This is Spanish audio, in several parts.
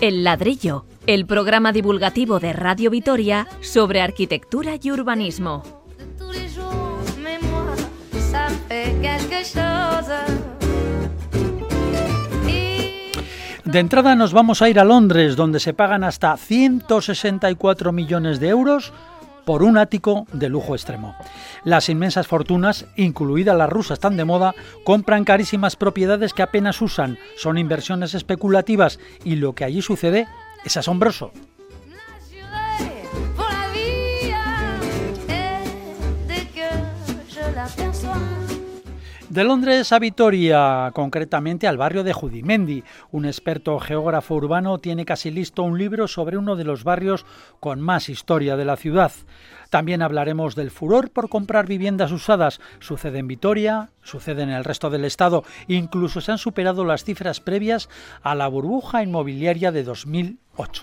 El ladrillo, el programa divulgativo de Radio Vitoria sobre arquitectura y urbanismo. De entrada nos vamos a ir a Londres, donde se pagan hasta 164 millones de euros por un ático de lujo extremo. Las inmensas fortunas, incluidas las rusas tan de moda, compran carísimas propiedades que apenas usan, son inversiones especulativas y lo que allí sucede es asombroso. De Londres a Vitoria, concretamente al barrio de Judimendi. Un experto geógrafo urbano tiene casi listo un libro sobre uno de los barrios con más historia de la ciudad. También hablaremos del furor por comprar viviendas usadas. Sucede en Vitoria, sucede en el resto del estado, incluso se han superado las cifras previas a la burbuja inmobiliaria de 2008.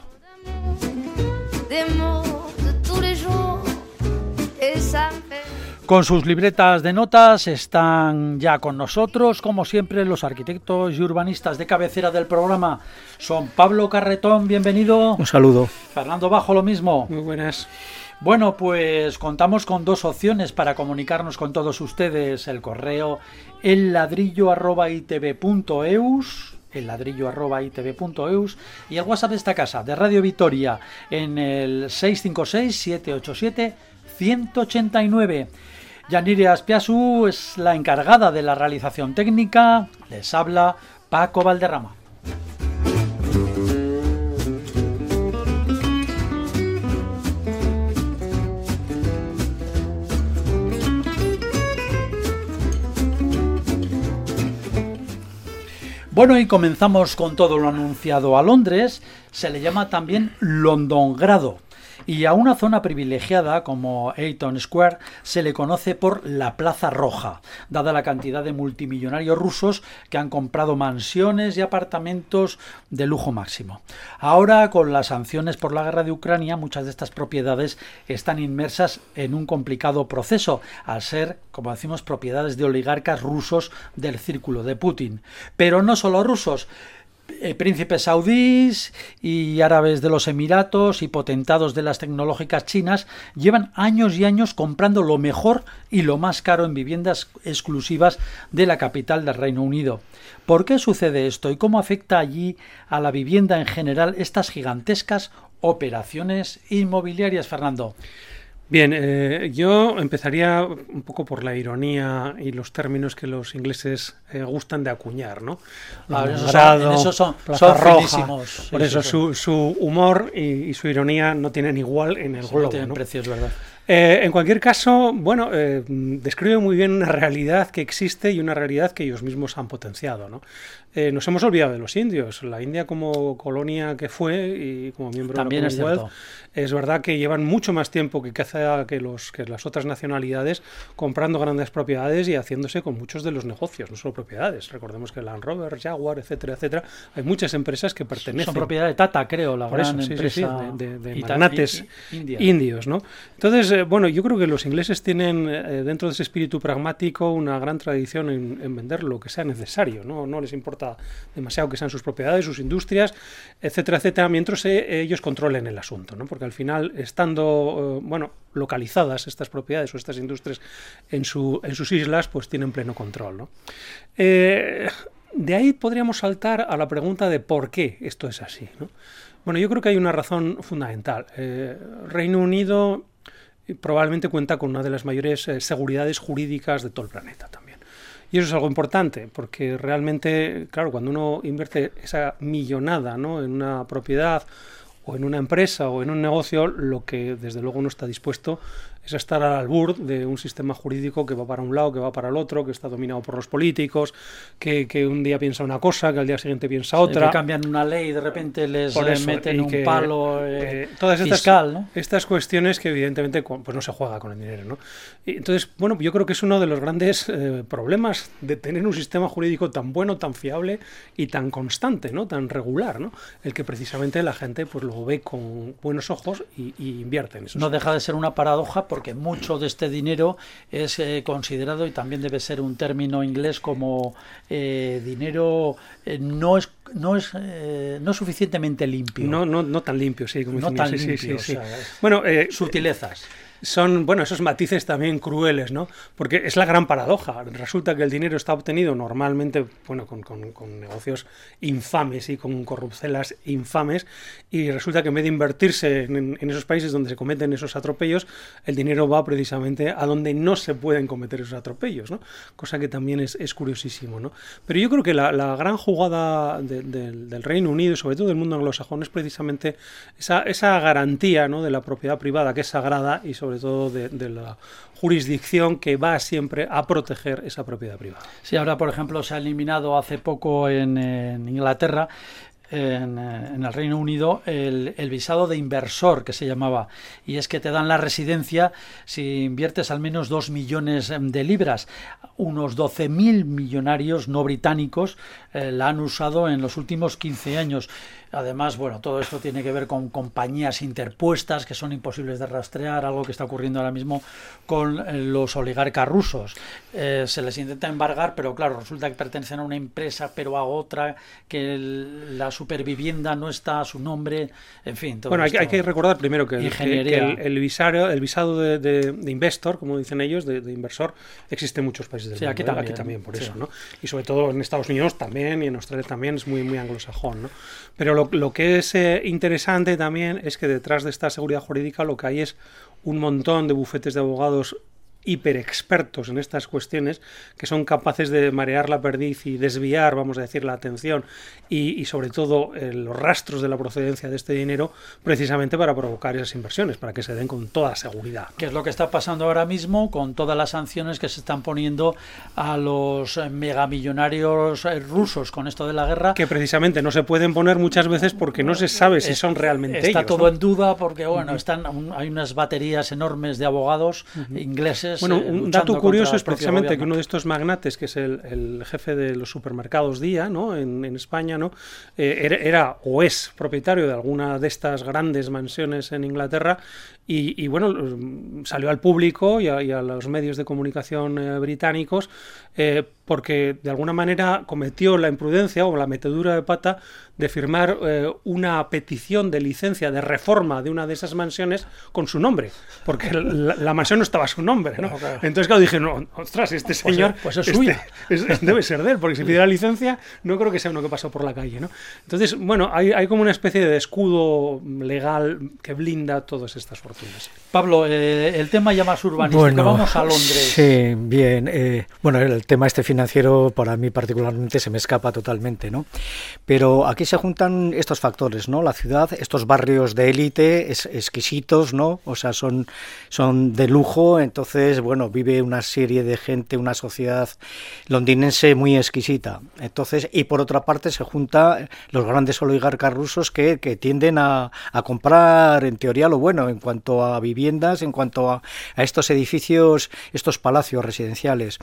Con sus libretas de notas están ya con nosotros, como siempre, los arquitectos y urbanistas de cabecera del programa. Son Pablo Carretón, bienvenido. Un saludo. Fernando Bajo, lo mismo. Muy buenas. Bueno, pues contamos con dos opciones para comunicarnos con todos ustedes. El correo elladrillo.itv.eus el ladrillo y el WhatsApp de esta casa, de Radio Vitoria, en el 656-787-189. Yaniria Aspiasu es la encargada de la realización técnica. Les habla Paco Valderrama. Bueno, y comenzamos con todo lo anunciado a Londres. Se le llama también Londongrado y a una zona privilegiada como Eaton Square se le conoce por la Plaza Roja, dada la cantidad de multimillonarios rusos que han comprado mansiones y apartamentos de lujo máximo. Ahora, con las sanciones por la guerra de Ucrania, muchas de estas propiedades están inmersas en un complicado proceso, al ser, como decimos, propiedades de oligarcas rusos del círculo de Putin. Pero no solo rusos, eh, príncipes saudíes y árabes de los Emiratos y potentados de las tecnológicas chinas llevan años y años comprando lo mejor y lo más caro en viviendas exclusivas de la capital del Reino Unido. ¿Por qué sucede esto y cómo afecta allí a la vivienda en general estas gigantescas operaciones inmobiliarias, Fernando? Bien, eh, yo empezaría un poco por la ironía y los términos que los ingleses eh, gustan de acuñar, ¿no? Ah, eso son, son, Por eso Su, su, humor y, su ironía no tienen igual en el globo. No tienen precios, ¿verdad? Eh, en cualquier caso, bueno, eh, describe muy bien una realidad que existe y una realidad que ellos mismos han potenciado. ¿no? Eh, nos hemos olvidado de los indios. La India como colonia que fue y como miembro También de la Commonwealth, es, es, verdad que llevan mucho más tiempo que, que, los, que las otras nacionalidades comprando grandes propiedades y haciéndose con muchos de los negocios, no solo propiedades. Recordemos que Land Rover, Jaguar, etcétera, etcétera, hay muchas empresas que pertenecen. Son propiedad de Tata, creo, la Por gran eso, empresa de, de, magnates indios, ¿no? Entonces, eh, bueno, yo creo que los ingleses tienen eh, dentro de ese espíritu pragmático una gran tradición en, en, vender lo que sea necesario, ¿no? No les importa demasiado que sean sus propiedades, sus industrias, etcétera, etcétera, mientras eh, ellos controlen el asunto, ¿no? Porque al final, estando, eh, bueno, localizadas estas propiedades o estas industrias en, su, en sus islas, pues tienen pleno control, ¿no? de ahí podríamos saltar a la pregunta de por qué esto es así, ¿no? Bueno, yo creo que hay una razón fundamental. Reino Unido probablemente cuenta con una de las mayores eh, seguridades jurídicas de todo el planeta también. Y eso es algo importante, porque realmente, claro, cuando uno invierte esa millonada ¿no? en una propiedad o en una empresa o en un negocio, lo que desde luego uno está dispuesto es estar al albur de un sistema jurídico que va para un lado, que va para el otro, que está dominado por los políticos, que, que un día piensa una cosa, que al día siguiente piensa otra. que cambian una ley y de repente les eso, meten un que, palo eh, eh, todas estas, fiscal, ¿no? Estas cuestiones que evidentemente pues no se juega con el dinero, ¿no? Y entonces, bueno, yo creo que es uno de los grandes eh, problemas de tener un sistema jurídico tan bueno, tan fiable y tan constante, ¿no? Tan regular, ¿no? El que precisamente la gente pues lo, lo ve con buenos ojos y, invierte en eso. No deja de ser una paradoja porque mucho de este dinero es eh, considerado y también debe ser un término inglés como eh, dinero no es no es no es suficientemente limpio. No, no, no tan limpio, sí, como no tan limpio, bueno, sutilezas son, bueno, esos matices también crueles, ¿no? Porque es la gran paradoja. Resulta que el dinero está obtenido normalmente, bueno, con, con, negocios infames y con corrupcelas infames, y resulta que en vez de invertirse en, esos países donde se cometen esos atropellos, el dinero va precisamente a donde no se pueden cometer esos atropellos, ¿no? Cosa que también es, es curiosísimo, ¿no? Pero yo creo que la, la gran jugada del Reino Unido y sobre todo del mundo anglosajón es precisamente esa, esa garantía, ¿no? De la propiedad privada que es sagrada y sobre sobre todo de, la jurisdicción que va siempre a proteger esa propiedad privada. Sí, ahora por ejemplo se ha eliminado hace poco en, Inglaterra en, el Reino Unido el, visado de inversor que se llamaba. Y es que te dan la residencia si inviertes al menos dos millones de libras. Unos 12.000 millonarios no británicos eh, la han usado en los últimos 15 años Además, bueno, todo esto tiene que ver con compañías interpuestas que son imposibles de rastrear, algo que está ocurriendo ahora mismo con eh, los oligarcas rusos. Eh, se les intenta embargar, pero claro, resulta que pertenecen a una empresa, pero a otra, que la supervivienda no está a su nombre, en fin. bueno, hay, hay, que recordar primero que, el, el, visado, el visado de, investor, como dicen ellos, de, inversor, existe en muchos países del sí, mundo. Aquí ¿eh? también, aquí también por eso, ¿no? Y sobre todo en Estados Unidos también y en Australia también es muy, muy anglosajón, ¿no? Pero lo, que es eh, interesante también es que detrás de esta seguridad jurídica lo que hay es un montón de bufetes de abogados hiperexpertos en estas cuestiones que son capaces de marear la perdiz y desviar, vamos a decir, la atención y, sobre todo eh, los rastros de la procedencia de este dinero precisamente para provocar esas inversiones, para que se den con toda seguridad. Que es lo que está pasando ahora mismo con todas las sanciones que se están poniendo a los megamillonarios eh, rusos con esto de la guerra. Que precisamente no se pueden poner muchas veces porque no se sabe si son realmente está ellos. Está todo en duda porque, bueno, están, hay unas baterías enormes de abogados ingleses bueno, eh, un dato curioso es precisamente que uno de estos magnates, que es el, jefe de los supermercados Día, ¿no? En, España, ¿no? Eh, era, o es propietario de alguna de estas grandes mansiones en Inglaterra y, bueno, salió al público y a, los medios de comunicación eh, británicos porque de alguna manera cometió la imprudencia o la metedura de pata de firmar eh, una petición de licencia de reforma de una de esas mansiones con su nombre, porque la, mansión no estaba a su nombre. ¿no? Entonces, claro, dije, no, ostras, este pues señor pues es, suya. Este, debe ser de él, porque si pide la licencia, no creo que sea uno que pasó por la calle. ¿no? Entonces, bueno, hay, hay como una especie de escudo legal que blinda todas estas Pablo, eh, el tema ya más urbanístico, vamos a Londres. Sí, bien. Eh, bueno, el tema este financiero para mí particularmente se me escapa totalmente, ¿no? Pero aquí se juntan estos factores, ¿no? La ciudad, estos barrios de élite exquisitos, ¿no? O sea, son, son de lujo, entonces, bueno, vive una serie de gente, una sociedad londinense muy exquisita. Entonces, y por otra parte se juntan los grandes oligarcas rusos que, que tienden a, a comprar, en teoría, lo bueno en cuanto a viviendas, en cuanto a, a estos edificios, estos palacios residenciales.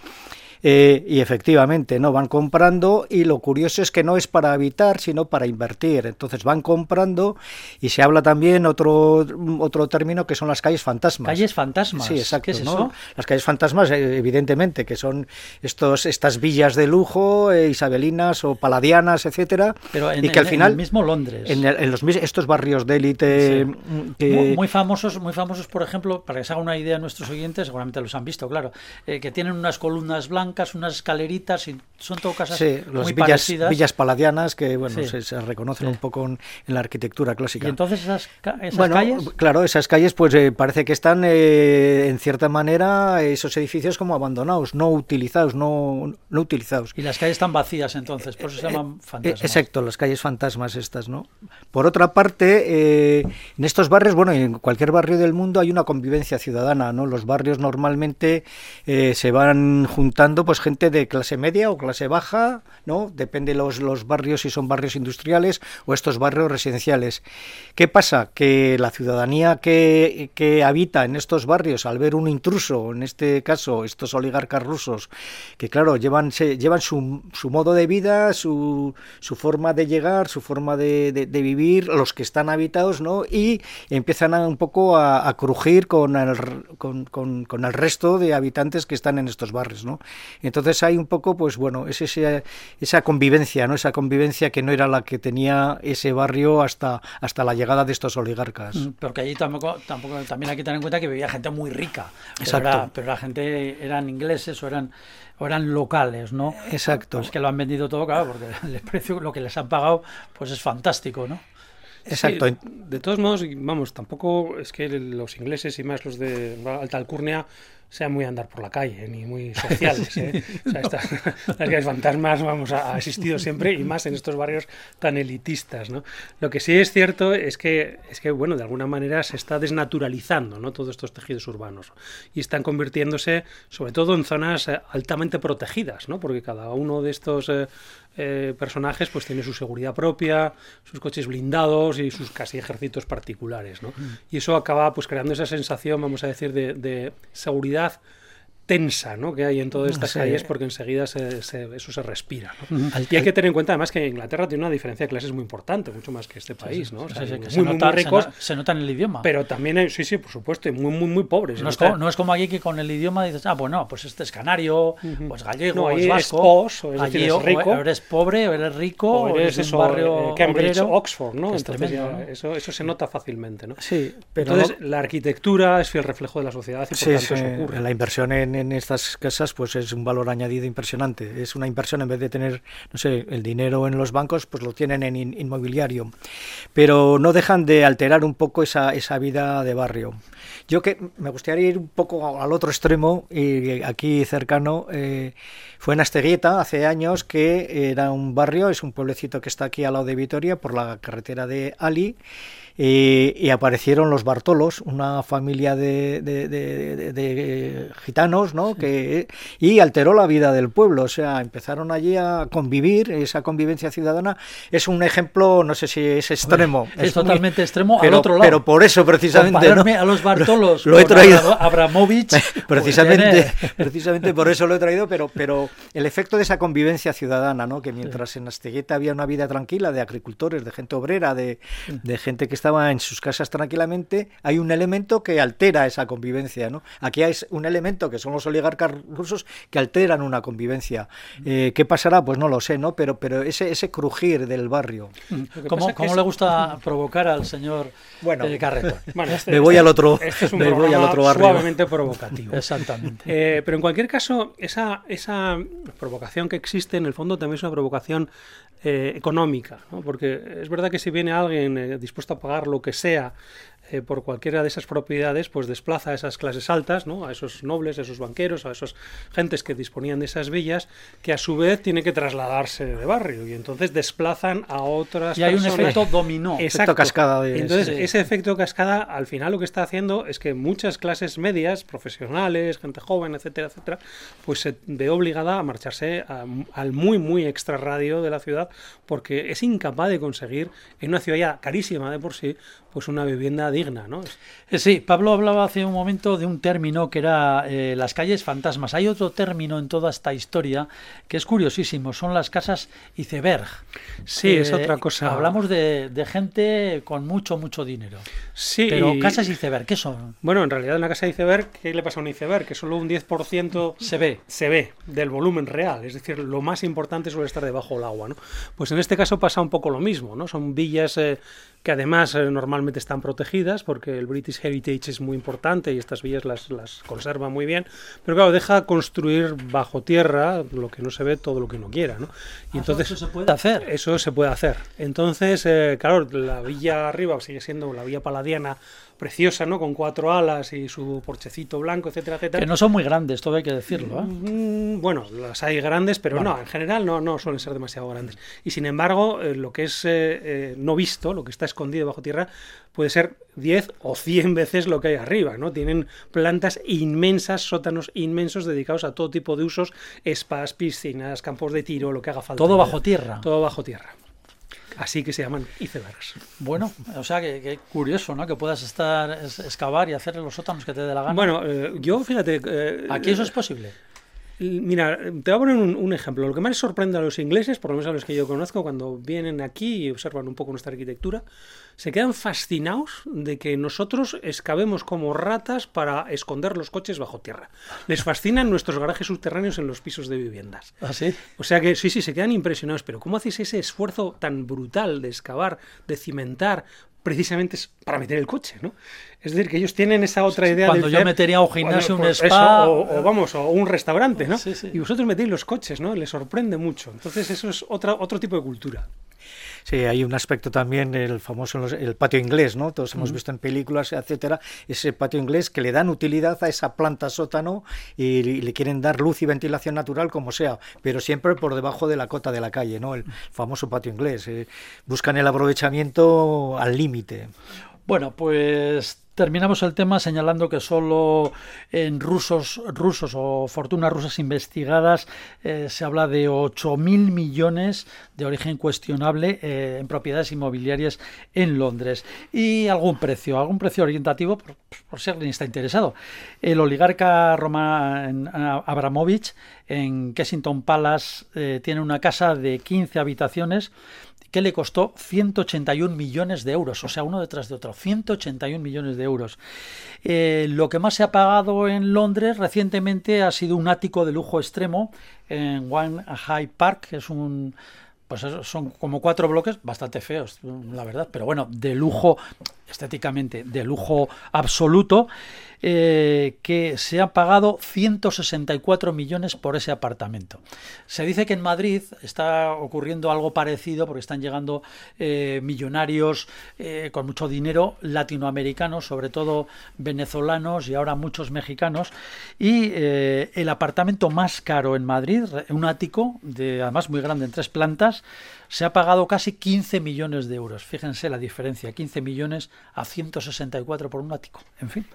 Eh, y efectivamente, ¿no? Van comprando y lo curioso es que no es para habitar, sino para invertir. Entonces van comprando y se habla también otro, otro término que son las calles fantasmas. Calles fantasmas. Sí, exacto. ¿no? Las calles fantasmas, eh, evidentemente, que son estos, estas villas de lujo, eh, isabelinas o paladianas, etcétera. Pero en, y que al final, el mismo Londres. En, los, estos barrios de élite. Mm, muy, famosos, muy famosos, por ejemplo, para que se haga una idea nuestros oyentes, seguramente los han visto, claro, que tienen unas columnas blancas unas escaleritas, y son todo casas sí, muy villas, parecidas. villas paladianas que bueno se, reconocen un poco en, la arquitectura clásica. Y entonces esas, esas calles. Claro, esas calles pues eh, parece que están eh, en cierta manera esos edificios como abandonados, no utilizados, no, no utilizados. Y las calles están vacías entonces, por eso se llaman eh, fantasmas. Exacto, las calles fantasmas estas, ¿no? Por otra parte, en estos barrios, bueno, en cualquier barrio del mundo hay una convivencia ciudadana, ¿no? Los barrios normalmente se van juntando pues gente de clase media o clase baja, ¿no? Depende los, los barrios si son barrios industriales o estos barrios residenciales. ¿Qué pasa? Que la ciudadanía que, que habita en estos barrios, al ver un intruso, en este caso estos oligarcas rusos, que claro, llevan, llevan su, su modo de vida, su, su forma de llegar, su forma de, de, vivir, los que están habitados, ¿no? Y empiezan a, un poco a, a crujir con el, con, con el resto de habitantes que están en estos barrios, ¿no? Entonces hay un poco, pues bueno, es ese, esa convivencia, ¿no? Esa convivencia que no era la que tenía ese barrio hasta, hasta la llegada de estos oligarcas. Mm, porque allí tampoco, tampoco, también hay que tener en cuenta que vivía gente muy rica. Exacto. Pero, la gente eran ingleses o eran o eran locales, ¿no? Exacto. Es que lo han vendido todo, claro, porque el precio, lo que les han pagado, pues es fantástico, ¿no? Exacto. de todos modos, vamos, tampoco es que los ingleses y más los de alta alcurnia sean muy andar por la calle, ni muy sociales. ¿eh? o sea, las fantasmas vamos, ha existido siempre y más en estos barrios tan elitistas. ¿no? Lo que sí es cierto es que, es que, bueno, de alguna manera se está desnaturalizando ¿no? todos estos tejidos urbanos y están convirtiéndose, sobre todo, en zonas eh, altamente protegidas, ¿no? porque cada uno de estos eh, eh, personajes pues tiene su seguridad propia, sus coches blindados y sus casi ejércitos particulares, ¿no? Mm. Y eso acaba pues creando esa sensación, vamos a decir, de, de seguridad stuff tensa ¿no? que hay en todas estas calles porque enseguida se, eso se respira. ¿no? Y hay que tener en cuenta además que Inglaterra tiene una diferencia de clases muy importante, mucho más que este país. ¿no? se, nota, ricos, se, nota en el idioma. Pero también, sí, sí, por supuesto, muy, muy, muy pobres. No es, como, no es, como, aquí que con el idioma dices, ah, bueno, pues este es canario, pues gallego, es vasco. Es, es, decir, es rico. O eres pobre, o eres rico, o eres, un barrio eh, Cambridge, Oxford, ¿no? Entonces, eso, eso se nota fácilmente, ¿no? Sí, pero Entonces, la arquitectura es fiel reflejo de la sociedad y por tanto eso ocurre. La inversión en en, estas casas pues es un valor añadido impresionante. Es una inversión en vez de tener, no sé, el dinero en los bancos, pues lo tienen en inmobiliario. Pero no dejan de alterar un poco esa, esa vida de barrio. Yo que me gustaría ir un poco al otro extremo y aquí cercano. Eh, fue en Asteguieta hace años que era un barrio, es un pueblecito que está aquí al lado de Vitoria por la carretera de Ali y, aparecieron los Bartolos, una familia de, de, gitanos, ¿no? Que, y alteró la vida del pueblo, o sea, empezaron allí a convivir, esa convivencia ciudadana es un ejemplo, no sé si es extremo. es, totalmente extremo pero, al otro lado. Pero por eso precisamente... a los Bartolos lo, he traído. Abramovich... Pues precisamente, precisamente por eso lo he traído, pero, pero el efecto de esa convivencia ciudadana, ¿no? Que mientras en Astegueta había una vida tranquila de agricultores, de gente obrera, de, de gente que estaba en sus casas tranquilamente, hay un elemento que altera esa convivencia. ¿no? Aquí hay un elemento que son los oligarcas rusos que alteran una convivencia. Eh, ¿Qué pasará? Pues no lo sé, ¿no? pero, pero ese, ese crujir del barrio. ¿Cómo, cómo le gusta provocar al señor bueno, eh, Carreto? Bueno, este, me voy al otro, este me voy al otro barrio. Suavemente provocativo. Exactamente. Eh, pero en cualquier caso, esa, esa provocación que existe en el fondo también es una provocación eh, económica, ¿no? porque es verdad que si viene alguien eh, dispuesto a pagar lo que sea eh, por cualquiera de esas propiedades, pues desplaza a esas clases altas, ¿no? a esos nobles, a esos banqueros, a esas gentes que disponían de esas villas, que a su vez tienen que trasladarse de barrio y entonces desplazan a otras y hay un efecto dominó, efecto cascada. entonces ese efecto cascada al final lo que está haciendo es que muchas clases medias, profesionales, gente joven, etcétera, etcétera, pues se ve obligada a marcharse al muy muy extrarradio de la ciudad porque es incapaz de conseguir en una ciudad ya carísima de por sí pues una vivienda digna, ¿no? Eh, sí, Pablo hablaba hace un momento de un término que era eh, las calles fantasmas. Hay otro término en toda esta historia que es curiosísimo, son las casas iceberg. Sí, es eh, otra cosa. Hablamos de, gente con mucho, mucho dinero. Sí. Pero casas iceberg, ¿qué son? Bueno, en realidad una casa iceberg, ¿qué le pasa a un iceberg? Que solo un 10% se ve. Se ve del volumen real. Es decir, lo más importante suele estar debajo del agua, ¿no? Pues en este caso pasa un poco lo mismo, ¿no? Son villas que además normalmente están protegidas porque el British Heritage es muy importante y estas villas las, las conserva muy bien, pero claro, deja construir bajo tierra lo que no se ve, todo lo que no quiera, ¿no? Y ah, entonces eso se puede hacer. Eso se puede hacer. Entonces, eh, claro, la villa arriba sigue siendo la villa paladiana preciosa, ¿no? Con cuatro alas y su porchecito blanco, etcétera, etcétera. Que no son muy grandes, todo hay que decirlo. ¿eh? Mm, bueno, las hay grandes, pero no, en general no, no suelen ser demasiado grandes. Y sin embargo, eh, lo que es eh, eh, no visto, lo que está escondido bajo tierra, puede ser 10 o 100 veces lo que hay arriba, ¿no? Tienen plantas inmensas, sótanos inmensos dedicados a todo tipo de usos, spas, piscinas, campos de tiro, lo que haga falta. Todo bajo tierra. Todo bajo tierra. Así que se llaman icebergs. Bueno, o sea, que, curioso, ¿no? Que puedas estar, excavar y hacer los sótanos que te dé la gana. Bueno, eh, yo fíjate... Eh, Aquí eso es posible. Mira, te voy a poner un, ejemplo. Lo que más sorprende a los ingleses, por lo menos a los que yo conozco, cuando vienen aquí y observan un poco nuestra arquitectura, se quedan fascinados de que nosotros excavemos como ratas para esconder los coches bajo tierra. Les fascinan nuestros garajes subterráneos en los pisos de viviendas. ¿Ah, sí? O sea que sí, sí, se quedan impresionados. Pero ¿cómo hacéis ese esfuerzo tan brutal de excavar, de cimentar, precisamente para meter el coche, ¿no? Es decir, que ellos tienen esa otra idea Cuando yo metería un gimnasio, un pues spa... o, vamos, o un restaurante, ¿no? Y vosotros metéis los coches, ¿no? Les sorprende mucho. Entonces eso es otra, otro tipo de cultura. Sí, hay un aspecto también, el famoso el patio inglés, ¿no? Todos hemos visto en películas, etcétera, ese patio inglés que le dan utilidad a esa planta sótano y le quieren dar luz y ventilación natural como sea, pero siempre por debajo de la cota de la calle, ¿no? El famoso patio inglés. Eh, buscan el aprovechamiento al límite. Bueno, pues Terminamos el tema señalando que solo en rusos, rusos o fortunas rusas investigadas eh, se habla de 8.000 millones de origen cuestionable eh, en propiedades inmobiliarias en Londres. Y algún precio, algún precio orientativo por, por si alguien está interesado. El oligarca Roman Abramovich en Kensington Palace eh, tiene una casa de 15 habitaciones que le costó 181 millones de euros, o sea, uno detrás de otro, 181 millones de euros. Eh, lo que más se ha pagado en Londres recientemente ha sido un ático de lujo extremo en One High Park, que es un pues son como cuatro bloques bastante feos, la verdad, pero bueno, de lujo, estéticamente, de lujo absoluto, eh, que se ha pagado 164 millones por ese apartamento. Se dice que en Madrid está ocurriendo algo parecido porque están llegando eh, millonarios eh, con mucho dinero latinoamericanos, sobre todo venezolanos y ahora muchos mexicanos, y el apartamento más caro en Madrid, un ático, de, además muy grande, en tres plantas, se ha pagado casi 15 millones de euros. Fíjense la diferencia, 15 millones a 164 por un ático. En fin.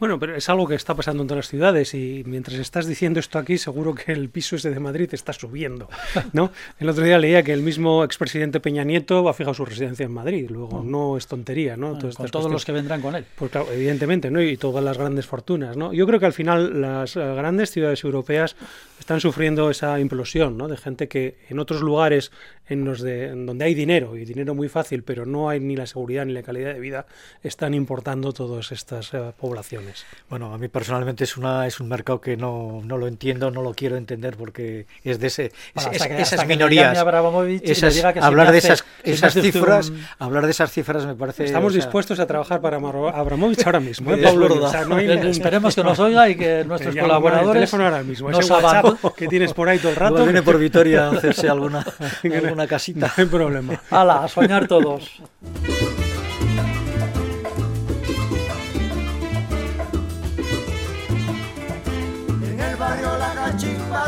Bueno, pero es algo que está pasando en todas las ciudades y mientras estás diciendo esto aquí, seguro que el piso ese de Madrid está subiendo, ¿no? El otro día leía que el mismo expresidente Peña Nieto ha fijado su residencia en Madrid, luego no es tontería, ¿no? con todos los que vendrán con él. Pues claro, evidentemente, ¿no? Y todas las grandes fortunas, ¿no? Yo creo que al final las eh, grandes ciudades europeas están sufriendo esa implosión, ¿no? De gente que en otros lugares en los de donde hay dinero y dinero muy fácil, pero no hay ni la seguridad ni la calidad de vida, están importando todas estas eh, poblaciones. Bueno, a mí personalmente es una es un mercado que no, no lo entiendo, no lo quiero entender porque es de ese esas minorías. hablar de esas, esas cifras, hablar de esas cifras me parece. Estamos dispuestos a trabajar para Abramovich ahora mismo. ¿eh, Esperemos que nos oiga y que nuestros colaboradores. El ahora mismo. Ese WhatsApp que tienes por ahí todo el rato. viene por Vitoria a hacerse alguna una casita. No hay problema. ¡Hala! A soñar todos.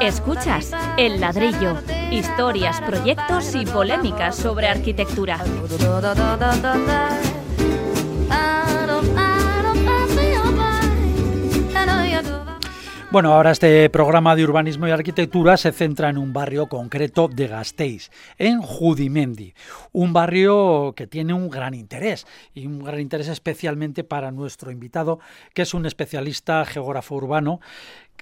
Escuchas El ladrillo, historias, proyectos y polémicas sobre arquitectura. Bueno, ahora este programa de urbanismo y arquitectura se centra en un barrio concreto de Gasteiz, en Judimendi, un barrio que tiene un gran interés y un gran interés especialmente para nuestro invitado, que es un especialista geógrafo urbano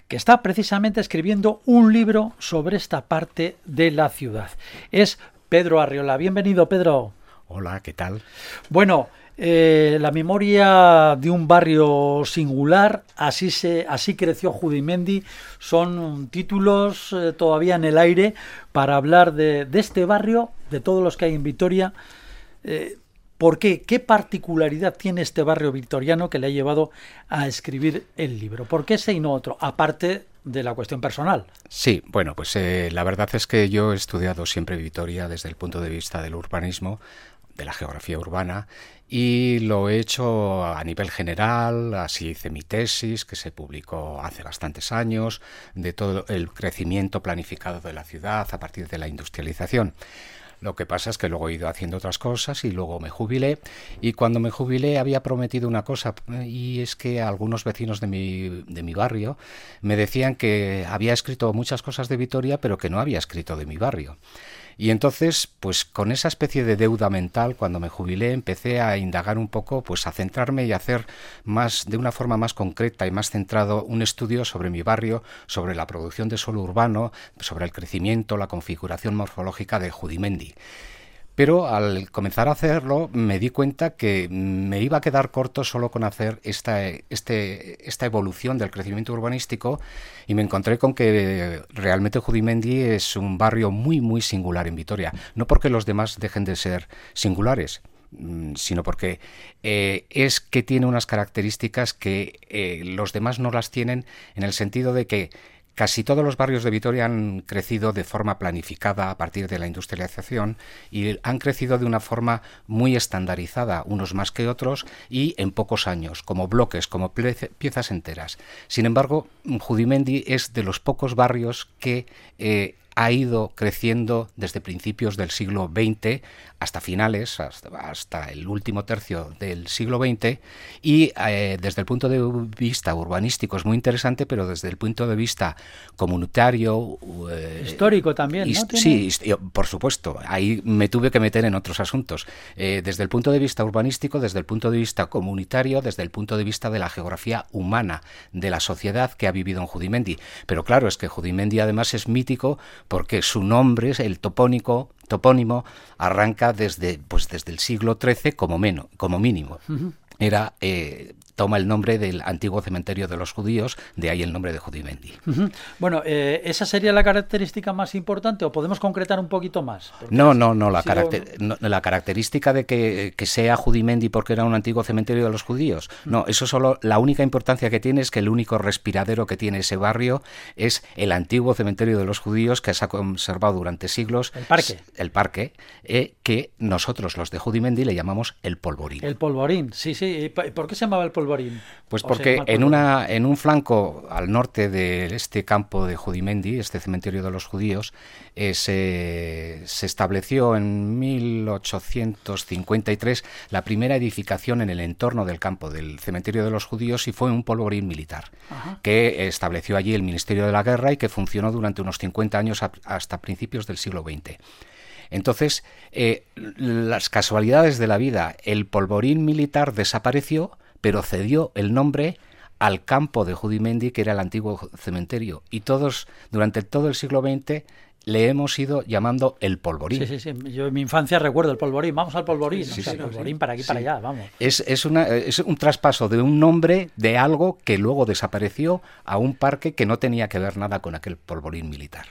que está precisamente escribiendo un libro sobre esta parte de la ciudad. Es Pedro Arriola. Bienvenido, Pedro. Hola, ¿qué tal? Bueno, eh, la memoria de un barrio singular, así, se, así creció Judimendi, son títulos eh, todavía en el aire para hablar de, este barrio, de todos los que hay en Vitoria. Eh, ¿Por qué? ¿Qué particularidad tiene este barrio victoriano que le ha llevado a escribir el libro? ¿Por qué ese y no otro? Aparte de la cuestión personal. Sí, bueno, pues la verdad es que yo he estudiado siempre Vitoria desde el punto de vista del urbanismo, de la geografía urbana y lo he hecho a nivel general, así hice mi tesis que se publicó hace bastantes años, de todo el crecimiento planificado de la ciudad a partir de la industrialización. Lo que pasa es que luego he ido haciendo otras cosas y luego me jubilé y cuando me jubilé había prometido una cosa y es que algunos vecinos de mi, de mi barrio me decían que había escrito muchas cosas de Vitoria pero que no había escrito de mi barrio. Y entonces, pues con esa especie de deuda mental, cuando me jubilé, empecé a indagar un poco, pues a centrarme y a hacer más, de una forma más concreta y más centrado, un estudio sobre mi barrio, sobre la producción de suelo urbano, sobre el crecimiento, la configuración morfológica de Judimendi. Pero al comenzar a hacerlo me di cuenta que me iba a quedar corto solo con hacer esta, este, esta evolución del crecimiento urbanístico y me encontré con que realmente Judimendi es un barrio muy, muy singular en Vitoria. No porque los demás dejen de ser singulares, mm, sino porque eh, es que tiene unas características que eh, los demás no las tienen en el sentido de que Casi todos los barrios de Vitoria han crecido de forma planificada a partir de la industrialización y han crecido de una forma muy estandarizada, unos más que otros, y en pocos años, como bloques, como piezas enteras. Sin embargo, Judimendi es de los pocos barrios que eh, ha ido creciendo desde principios del siglo XX hasta finales, hasta, el último tercio del siglo XX, y eh, desde el punto de vista urbanístico es muy interesante, pero desde el punto de vista comunitario... Eh, Histórico también, ¿no? Sí, por supuesto, ahí me tuve que meter en otros asuntos. Eh, desde el punto de vista urbanístico, desde el punto de vista comunitario, desde el punto de vista de la geografía humana, de la sociedad que ha vivido en Judimendi. Pero claro, es que Judimendi además es mítico porque su nombre, el topónico, topónimo, arranca desde, pues desde el siglo XIII como, menos, como mínimo. Era eh, toma el nombre del antiguo cementerio de los judíos, de ahí el nombre de Judimendi. Bueno, eh, ¿esa sería la característica más importante o podemos concretar un poquito más? no, no, no la, la característica de que, sea Judimendi porque era un antiguo cementerio de los judíos. No, eso solo, la única importancia que tiene es que el único respiradero que tiene ese barrio es el antiguo cementerio de los judíos que se ha conservado durante siglos. El parque. El parque, eh, que nosotros los de Judimendi le llamamos el polvorín. El polvorín, sí, sí. ¿Por qué se llamaba el polvorín? Pues porque en, una, en un flanco al norte de este campo de Judimendi, este cementerio de los judíos, eh, se, estableció en 1853 la primera edificación en el entorno del campo del cementerio de los judíos y fue un polvorín militar que estableció allí el Ministerio de la Guerra y que funcionó durante unos 50 años hasta principios del siglo XX. Entonces, eh, las casualidades de la vida, el polvorín militar desapareció, pero cedió el nombre al campo de Judimendi, que era el antiguo cementerio, y todos, durante todo el siglo XX, le hemos ido llamando el polvorín. Sí, sí, sí. Yo en mi infancia recuerdo el polvorín. Vamos al polvorín. Sí, el polvorín para aquí, para allá, vamos. Es, es, una, es un traspaso de un nombre de algo que luego desapareció a un parque que no tenía que ver nada con aquel polvorín militar.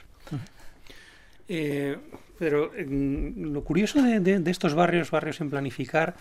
Eh, pero mm, lo curioso de, de, estos barrios, barrios en planificar,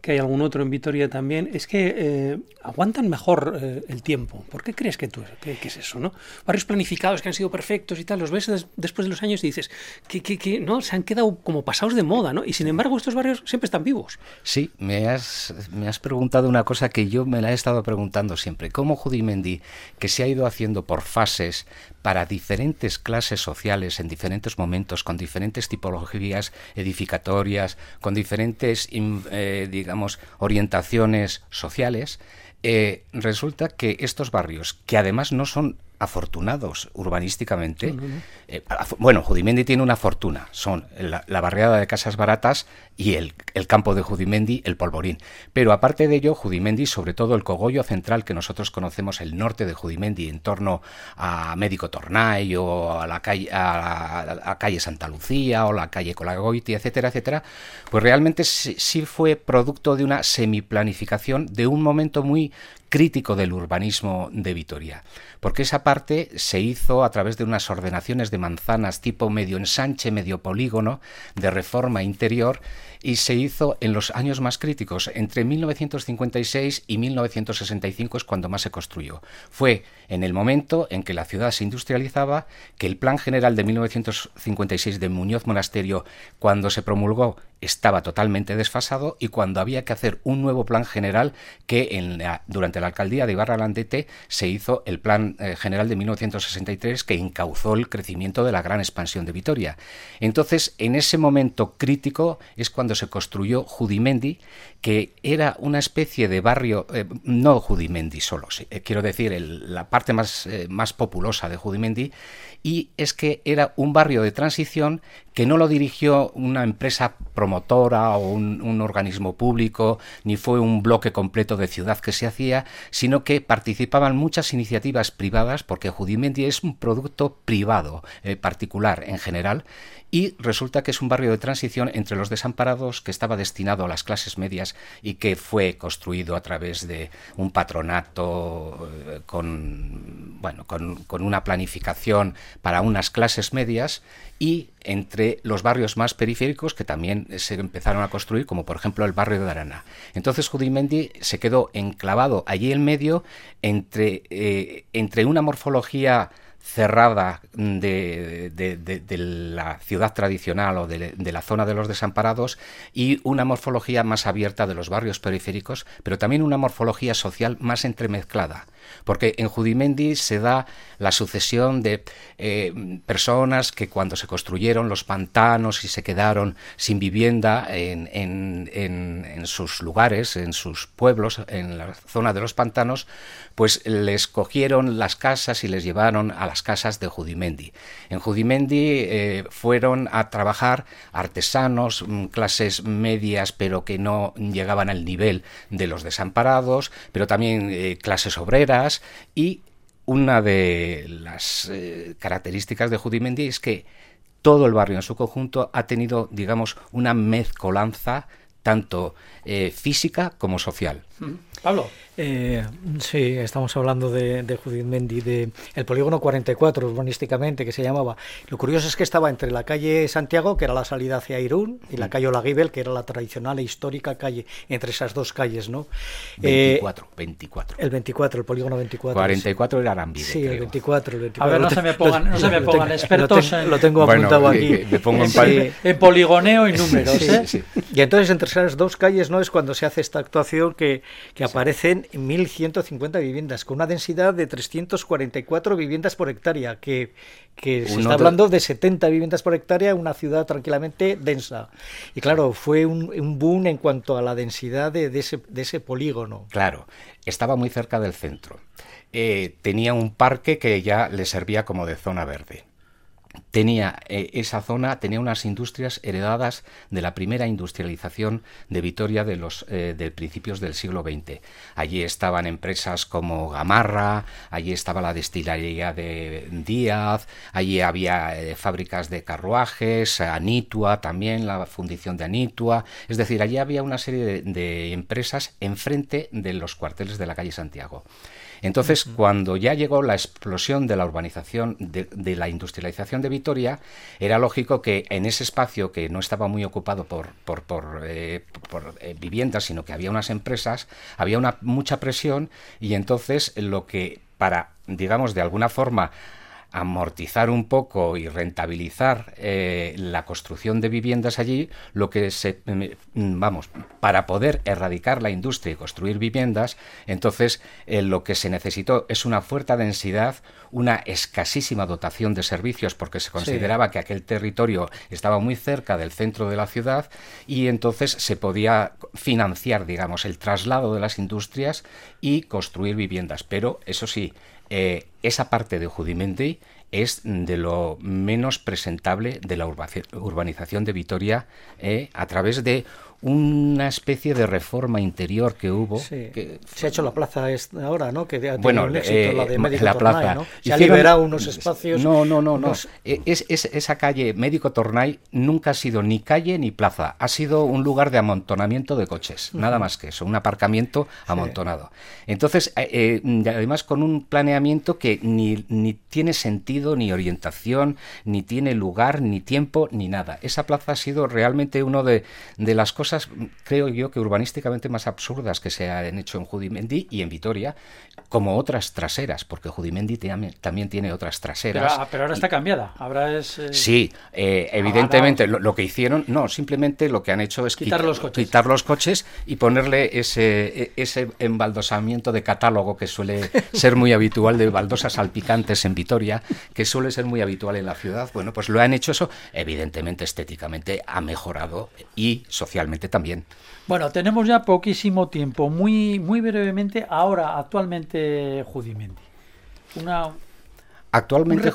que hay algún otro en Vitoria también, es que eh, aguantan mejor eh, el tiempo. ¿Por qué crees que tú que, es eso? ¿no? Barrios planificados que han sido perfectos y tal, los ves después de los años y dices que, que, no se han quedado como pasados de moda, ¿no? Y sin embargo estos barrios siempre están vivos. Sí, me has, me has preguntado una cosa que yo me la he estado preguntando siempre. ¿Cómo Judimendi, que se ha ido haciendo por fases, para diferentes clases sociales en diferentes momentos, con diferentes tipologías edificatorias, con diferentes, eh, digamos, orientaciones sociales, eh, resulta que estos barrios, que además no son afortunados urbanísticamente. Eh, bueno, Judimendi tiene una fortuna, son la, barriada de casas baratas y el, campo de Judimendi, el polvorín. Pero aparte de ello, Judimendi, sobre todo el cogollo central que nosotros conocemos, el norte de Judimendi, en torno a Médico Tornay o a la calle, a, calle Santa Lucía o la calle Colagoiti, etcétera, etcétera, pues realmente sí fue producto de una semiplanificación de un momento muy crítico del urbanismo de Vitoria, porque esa parte se hizo a través de unas ordenaciones de manzanas tipo medio ensanche, medio polígono, de reforma interior, y se hizo en los años más críticos, entre 1956 y 1965 es cuando más se construyó. Fue en el momento en que la ciudad se industrializaba, que el Plan General de 1956 de Muñoz Monasterio, cuando se promulgó, estaba totalmente desfasado y cuando había que hacer un nuevo plan general que en durante la alcaldía de Ibarra Landete se hizo el Plan eh, General de 1963 que encauzó el crecimiento de la gran expansión de Vitoria. Entonces, en ese momento crítico es cuando se construyó Judimendi, que era una especie de barrio, eh, no Judimendi solo, eh, quiero decir, la parte más, eh, más populosa de Judimendi, y es que era un barrio de transición que no lo dirigió una empresa promotora o un, organismo público, ni fue un bloque completo de ciudad que se hacía, sino que participaban muchas iniciativas privadas, porque Judimendi es un producto privado, particular en general, y resulta que es un barrio de transición entre los desamparados que estaba destinado a las clases medias y que fue construido a través de un patronato eh, con, bueno, con, una planificación para unas clases medias y entre los barrios más periféricos que también se empezaron a construir, como por ejemplo el barrio de Arana. Entonces Judimendi se quedó enclavado allí en medio entre, eh, entre una morfología cerrada de, la ciudad tradicional o de, la zona de los desamparados y una morfología más abierta de los barrios periféricos, pero también una morfología social más entremezclada porque en Judimendi se da la sucesión de eh, personas que cuando se construyeron los pantanos y se quedaron sin vivienda en, sus lugares, en sus pueblos, en la zona de los pantanos, pues les cogieron las casas y les llevaron a las casas de Judimendi. En Judimendi eh, fueron a trabajar artesanos, mm, clases medias, pero que no llegaban al nivel de los desamparados, pero también eh, clases obreras, y una de las eh, características de Judimendi es que todo el barrio en su conjunto ha tenido, digamos, una mezcolanza tanto eh, física como social. Pablo. Eh, sí, estamos hablando de, de Judith Mendy, de el polígono 44 urbanísticamente que se llamaba. Lo curioso es que estaba entre la calle Santiago, que era la salida hacia Irún, y la mm. calle Olaguibel, que era la tradicional e histórica calle, entre esas dos calles, ¿no? 24, eh, 24. El 24, el polígono 24. 44 era Arambide, Sí, el 24, el 24. A ver, no se me pongan, no se me pongan expertos. Lo, tengo apuntado aquí. me pongo en, en, poligoneo y números, ¿eh? Y entonces entre esas dos calles, ¿no? Es cuando se hace esta actuación que, que aparecen 1.150 viviendas, con una densidad de 344 viviendas por hectárea, que, que se está hablando de 70 viviendas por hectárea en una ciudad tranquilamente densa. Y claro, fue un, boom en cuanto a la densidad de, ese, de ese polígono. Claro, estaba muy cerca del centro. Eh, tenía un parque que ya le servía como de zona verde tenía eh, esa zona tenía unas industrias heredadas de la primera industrialización de Vitoria de los eh, de principios del siglo XX. Allí estaban empresas como Gamarra, allí estaba la destilería de Díaz, allí había eh, fábricas de carruajes, Anitua también, la fundición de Anitua, es decir, allí había una serie de, de empresas enfrente de los cuarteles de la calle Santiago. Entonces, cuando ya llegó la explosión de la urbanización, de, la industrialización de Vitoria, era lógico que en ese espacio que no estaba muy ocupado por, por, por, eh, eh, viviendas, sino que había unas empresas, había una mucha presión y entonces lo que para, digamos, de alguna forma amortizar un poco y rentabilizar eh, la construcción de viviendas allí, lo que se, mm, vamos, para poder erradicar la industria y construir viviendas, entonces eh, lo que se necesitó es una fuerte densidad, una escasísima dotación de servicios, porque se consideraba que aquel territorio estaba muy cerca del centro de la ciudad y entonces se podía financiar, digamos, el traslado de las industrias y construir viviendas. Pero eso sí, eh, esa parte de Judimendi es de lo menos presentable de la urbanización de Vitoria eh, a través de una especie de reforma interior que hubo. Que se ha hecho la plaza ahora, ¿no? Que ha bueno, un éxito, la de eh, Médico la Tornay, ¿no? Se ha liberado unos espacios. No, no, no, no. Eh, es, esa calle Médico Tornay nunca ha sido ni calle ni plaza. Ha sido un lugar de amontonamiento de coches, nada más que eso, un aparcamiento amontonado. Entonces, eh, además con un planeamiento que ni, ni tiene sentido, ni orientación, ni tiene lugar, ni tiempo, ni nada. Esa plaza ha sido realmente uno de, de las cosas creo yo, que urbanísticamente más absurdas que se han hecho en Judimendi y en Vitoria, como otras traseras, porque Judimendi también tiene otras traseras. Pero, ah, ahora está cambiada. Ahora es, eh, Sí, eh, evidentemente lo, que hicieron, no, simplemente lo que han hecho es quitar, los, coches. quitar los coches y ponerle ese, e, ese embaldosamiento de catálogo que suele ser muy habitual de baldosas salpicantes en Vitoria, que suele ser muy habitual en la ciudad. Bueno, pues lo han hecho eso, evidentemente estéticamente ha mejorado y socialmente también. Bueno, tenemos ya poquísimo tiempo. Muy, muy brevemente, ahora, actualmente, Judimendi. Una, Actualmente,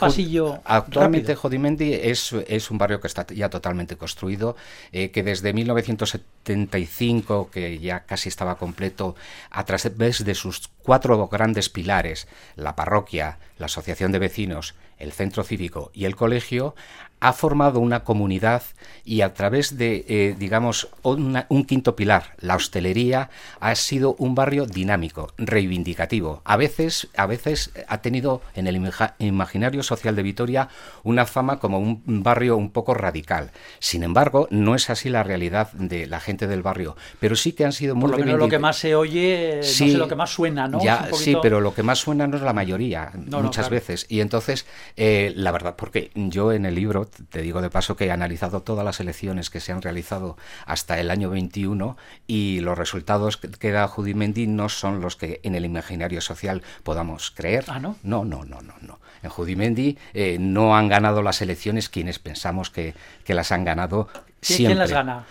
actualmente Jodimendi es, es, un barrio que está ya totalmente construido, eh, que desde 1975, que ya casi estaba completo, a través de sus cuatro grandes pilares, la parroquia, la asociación de vecinos, el centro cívico y el colegio, ha formado una comunidad y a través de, eh, digamos, un quinto pilar, la hostelería, ha sido un barrio dinámico, reivindicativo. A veces, a veces ha tenido en el imaginario social de Vitoria una fama como un barrio un poco radical. Sin embargo, no es así la realidad de la gente del barrio, pero sí que han sido muy Por lo lo que más se oye, no sé, lo que más suena, ¿no? Sí, pero lo que más suena no es la mayoría, muchas veces. Y entonces, eh, la verdad, porque yo en el libro te digo de paso que he analizado todas las elecciones que se han realizado hasta el año 21 y los resultados que da Judimendi no son los que en el imaginario social podamos creer. ¿Ah, no? No, no, no, no. no. En Judimendi eh, no han ganado las elecciones quienes pensamos que, que las han ganado siempre. ¿Quién las gana?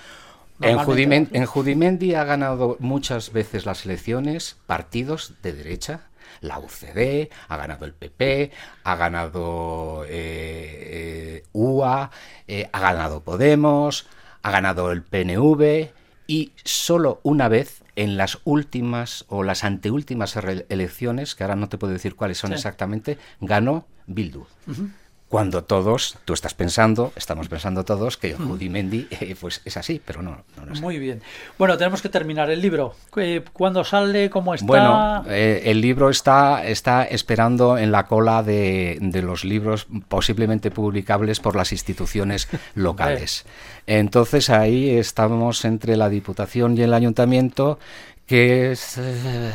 En Judimendi, en Judimendi ha ganado muchas veces las elecciones partidos de derecha, la UCD, ha ganado el PP, ha ganado eh, eh, UA, eh, ha ganado Podemos, ha ganado el PNV y solo una vez en las últimas o las anteúltimas elecciones, que ahora no te puedo decir cuáles son exactamente, ganó Bildu cuando todos, tú estás pensando, estamos pensando todos que Judimendi eh, pues es así, pero no, no, Muy bien. Bueno, tenemos que terminar el libro. Eh, ¿Cuándo sale? ¿Cómo está? Bueno, eh, el libro está, está esperando en la cola de, de los libros posiblemente publicables por las instituciones locales. Entonces ahí estamos entre la Diputación y el Ayuntamiento que es, eh,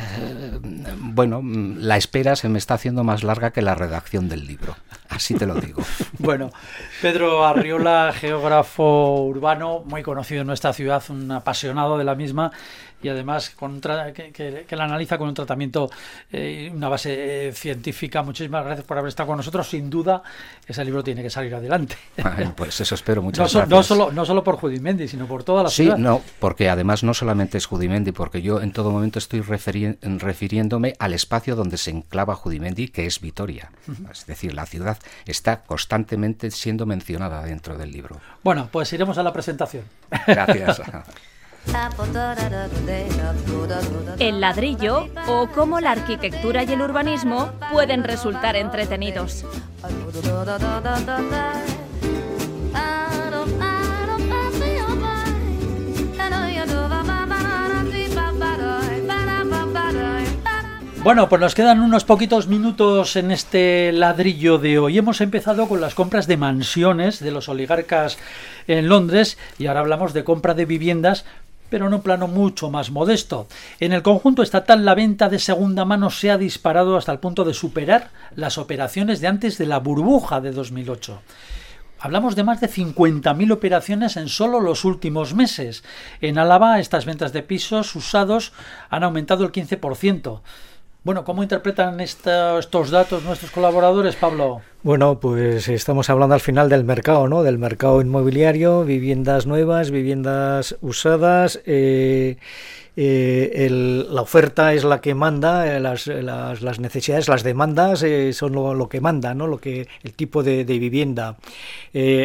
bueno, la espera se me está haciendo más larga que la redacción del libro, así te lo digo. bueno, Pedro Arriola, geógrafo urbano, muy conocido en nuestra ciudad, un apasionado de la misma y además con que, que, la analiza con un tratamiento, eh, una base eh, científica. Muchísimas gracias por haber estado con nosotros. Sin duda, ese libro tiene que salir adelante. pues eso espero, muchas no, gracias. No solo, no solo por Judimendi, sino por toda la ciudad. Sí, no, porque además no solamente es Judimendi, porque yo en todo momento estoy refiriéndome al espacio donde se enclava Judimendi, que es Vitoria. Es decir, la ciudad está constantemente siendo mencionada dentro del libro. Bueno, pues iremos a la presentación. Gracias. El ladrillo o cómo la arquitectura y el urbanismo pueden resultar entretenidos. Bueno, pues nos quedan unos poquitos minutos en este ladrillo de hoy. Hemos empezado con las compras de mansiones de los oligarcas en Londres y ahora hablamos de compra de viviendas pero en un plano mucho más modesto. En el conjunto estatal la venta de segunda mano se ha disparado hasta el punto de superar las operaciones de antes de la burbuja de 2008. Hablamos de más de 50.000 operaciones en solo los últimos meses. En Álava estas ventas de pisos usados han aumentado el 15%. Bueno, ¿cómo interpretan estos datos nuestros colaboradores, Pablo? Bueno, pues estamos hablando al final del mercado, ¿no? Del mercado inmobiliario, viviendas nuevas, viviendas usadas. Eh, eh, la oferta es la que manda, eh, las, necesidades, las demandas son lo, que manda, ¿no? lo que, el tipo de, vivienda.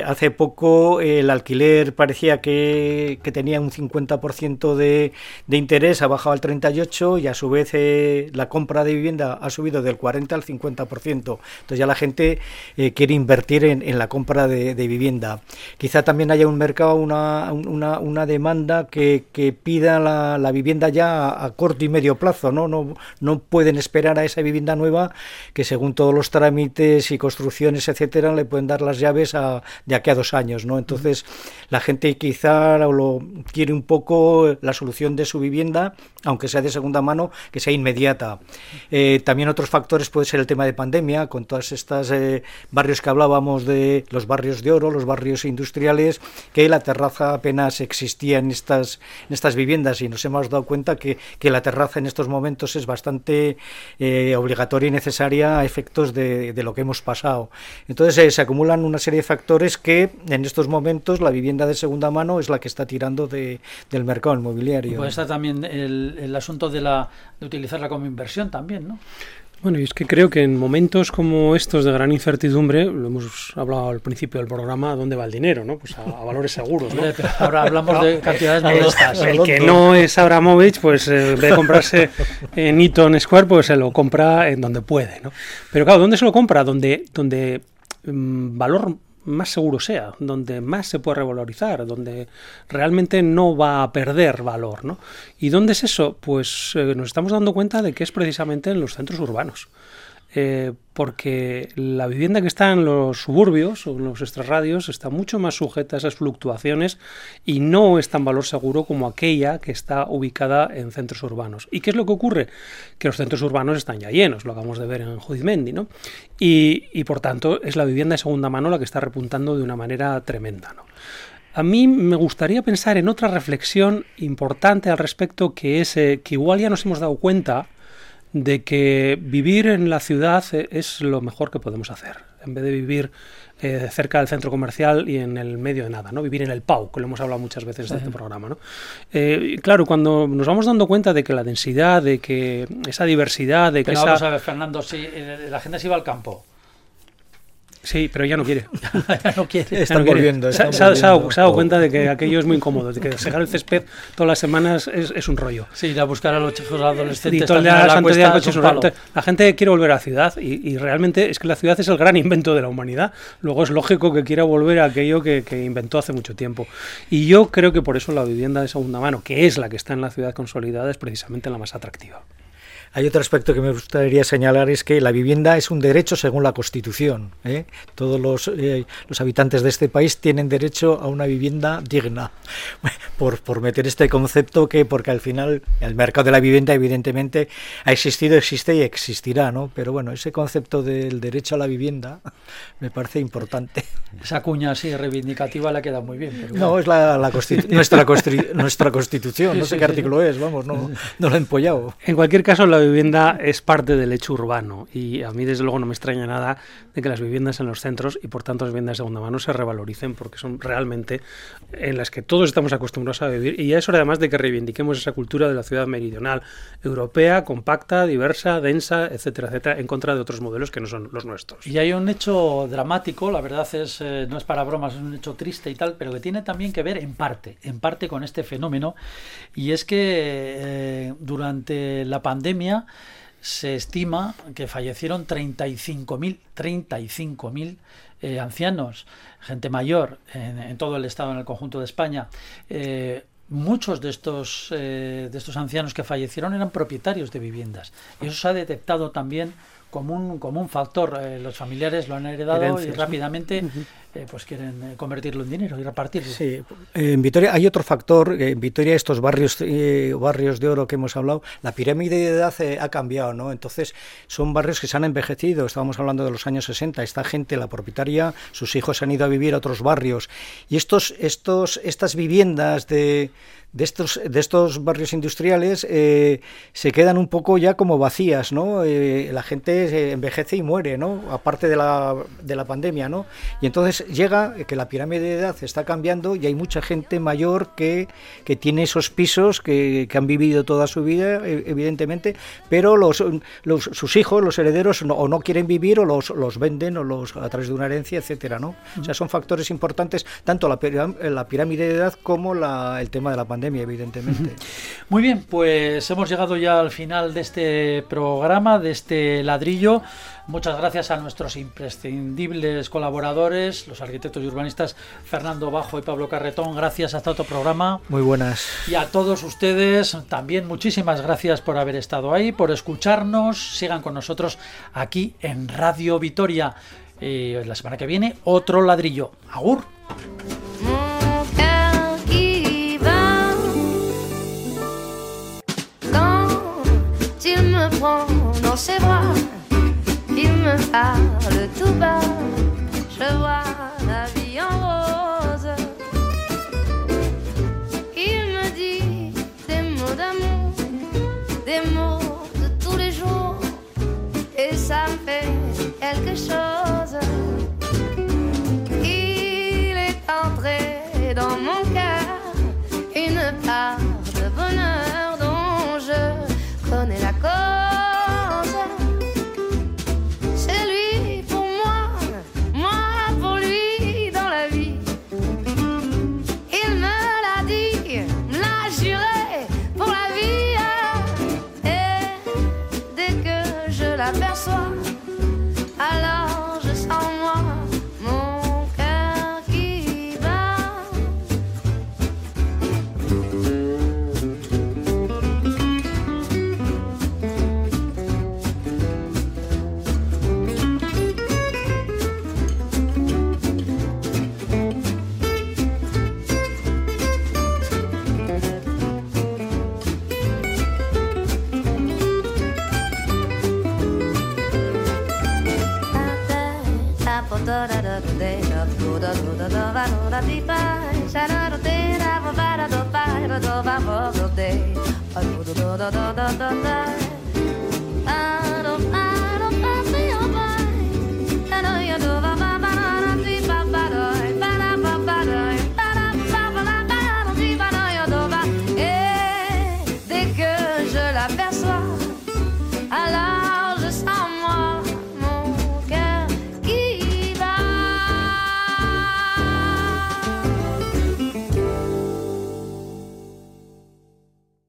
hace poco el alquiler parecía que, tenía un 50% de, de interés, ha bajado al 38% y a su vez la compra de vivienda ha subido del 40 al 50%. Entonces ya la gente quiere invertir en, la compra de, vivienda. Quizá también haya un mercado, una, una, una demanda que, que pida la, la vivienda ya a corto y medio plazo, ¿no? No, no pueden esperar a esa vivienda nueva que según todos los trámites y construcciones, etcétera, le pueden dar las llaves a, de aquí a dos años, ¿no? Entonces, la gente quizá lo quiere un poco la solución de su vivienda, aunque sea de segunda mano, que sea inmediata. Eh, también otros factores puede ser el tema de pandemia, con todas estas eh, barrios que hablábamos de los barrios de oro, los barrios industriales, que la terraza apenas existía en estas, en estas viviendas y nos hemos dado cuenta que, la terraza en estos momentos es bastante eh, obligatoria y necesaria a efectos de, lo que hemos pasado. Entonces eh, se acumulan una serie de factores que en estos momentos la vivienda de segunda mano es la que está tirando de, del mercado inmobiliario. Pues está también el, el asunto de, la, de utilizarla como inversión también, ¿no? Bueno, y es que creo que en momentos como estos de gran incertidumbre, lo hemos hablado al principio del programa, ¿dónde va el dinero? ¿no? Pues a, valores seguros. ¿no? ahora hablamos de cantidades modestas. El, que no es Abramovich, pues eh, en vez de comprarse en Eaton Square, pues se lo compra en donde puede. ¿no? Pero claro, ¿dónde se lo compra? Donde, donde mm, valor más seguro sea, donde más se puede revalorizar, donde realmente no va a perder valor. ¿no? ¿Y dónde es eso? Pues eh, nos estamos dando cuenta de que es precisamente en los centros urbanos. Eh, porque la vivienda que está en los suburbios o en los extrarradios está mucho más sujeta a esas fluctuaciones y no es tan valor seguro como aquella que está ubicada en centros urbanos. ¿Y qué es lo que ocurre? Que los centros urbanos están ya llenos, lo acabamos de ver en Judizmendi, ¿no? Y, y por tanto es la vivienda de segunda mano la que está repuntando de una manera tremenda, ¿no? A mí me gustaría pensar en otra reflexión importante al respecto, que es eh, que igual ya nos hemos dado cuenta de que vivir en la ciudad es lo mejor que podemos hacer, en vez de vivir eh, cerca del centro comercial y en el medio de nada, ¿no? Vivir en el PAU, que lo hemos hablado muchas veces en este programa, ¿no? Eh, claro, cuando nos vamos dando cuenta de que la densidad, de que esa diversidad, de que Pero vamos a ver, Fernando, si eh, la gente se iba al campo, Sí, pero ya no quiere. ya no quiere. Están volviendo. Se, ha dado cuenta de que aquello es muy incómodo, de que secar el césped todas las semanas es, un rollo. Sí, ir a buscar a los chicos adolescentes. Y la, la, la, gente quiere volver a la ciudad y, realmente es que la ciudad es el gran invento de la humanidad. Luego es lógico que quiera volver a aquello que, que inventó hace mucho tiempo. Y yo creo que por eso la vivienda de segunda mano, que es la que está en la ciudad consolidada, es precisamente la más atractiva. Hay otro aspecto que me gustaría señalar es que la vivienda es un derecho según la Constitución. ¿eh? Todos los, eh, los, habitantes de este país tienen derecho a una vivienda digna. Por, por, meter este concepto que, porque al final el mercado de la vivienda evidentemente ha existido, existe y existirá, ¿no? Pero bueno, ese concepto del derecho a la vivienda me parece importante. Esa cuña así reivindicativa la queda muy bien. no, es la, nuestra, nuestra Constitución, no sé qué artículo es, vamos, no, no lo he empollado. En cualquier caso, la vivienda es parte del hecho urbano y a mí desde luego no me extraña nada de que las viviendas en los centros y por tanto las viviendas de segunda mano se revaloricen porque son realmente en las que todos estamos acostumbrados a vivir y ya es hora además de que reivindiquemos esa cultura de la ciudad meridional europea, compacta, diversa, densa, etcétera, etcétera, en contra de otros modelos que no son los nuestros. Y hay un hecho dramático, la verdad es eh, no es para bromas, es un hecho triste y tal, pero que tiene también que ver en parte, en parte con este fenómeno y es que eh, durante la pandemia se estima que fallecieron 35.000 35 eh, ancianos, gente mayor en, todo el Estado, en el conjunto de España. Eh, muchos de estos, eh, de estos ancianos que fallecieron eran propietarios de viviendas. Y eso se ha detectado también como un, como un factor. Eh, los familiares lo han heredado y rápidamente eh, pues quieren eh, convertirlo en dinero y repartirlo. Sí, en Vitoria hay otro factor. En Vitoria, estos barrios, barrios de oro que hemos hablado, la pirámide de edad ha cambiado, ¿no? Entonces, son barrios que se han envejecido. Estábamos hablando de los años 60. Esta gente, la propietaria, sus hijos han ido a vivir a otros barrios. Y estos, estos, estas viviendas de de estos, de estos barrios industriales eh, se quedan un poco ya como vacías, ¿no? Eh, la gente envejece y muere, ¿no? Aparte de la, de la pandemia, ¿no? Y entonces llega que la pirámide de edad está cambiando y hay mucha gente mayor que, que tiene esos pisos que, que han vivido toda su vida, e, evidentemente, pero los, los sus hijos, los herederos, o no quieren vivir o los, los venden o los a través de una herencia, etcétera, ¿no? O sea, son factores importantes, tanto la, la pirámide de edad como la, el tema de la pandemia, evidentemente. Muy bien, pues hemos llegado ya al final de este programa, de este ladrillo. Muchas gracias a nuestros imprescindibles colaboradores, los arquitectos y urbanistas Fernando Bajo y Pablo Carretón. Gracias hasta otro programa. Muy buenas. Y a todos ustedes también muchísimas gracias por haber estado ahí, por escucharnos. Sigan con nosotros aquí en Radio Vitoria. Y la semana que viene otro ladrillo. Agur. Parle tout bas, je vois la vie en rose. Il me dit des mots d'amour, des mots de tous les jours, et ça me fait quelque chose. Il est entré dans mon cœur une part de bonheur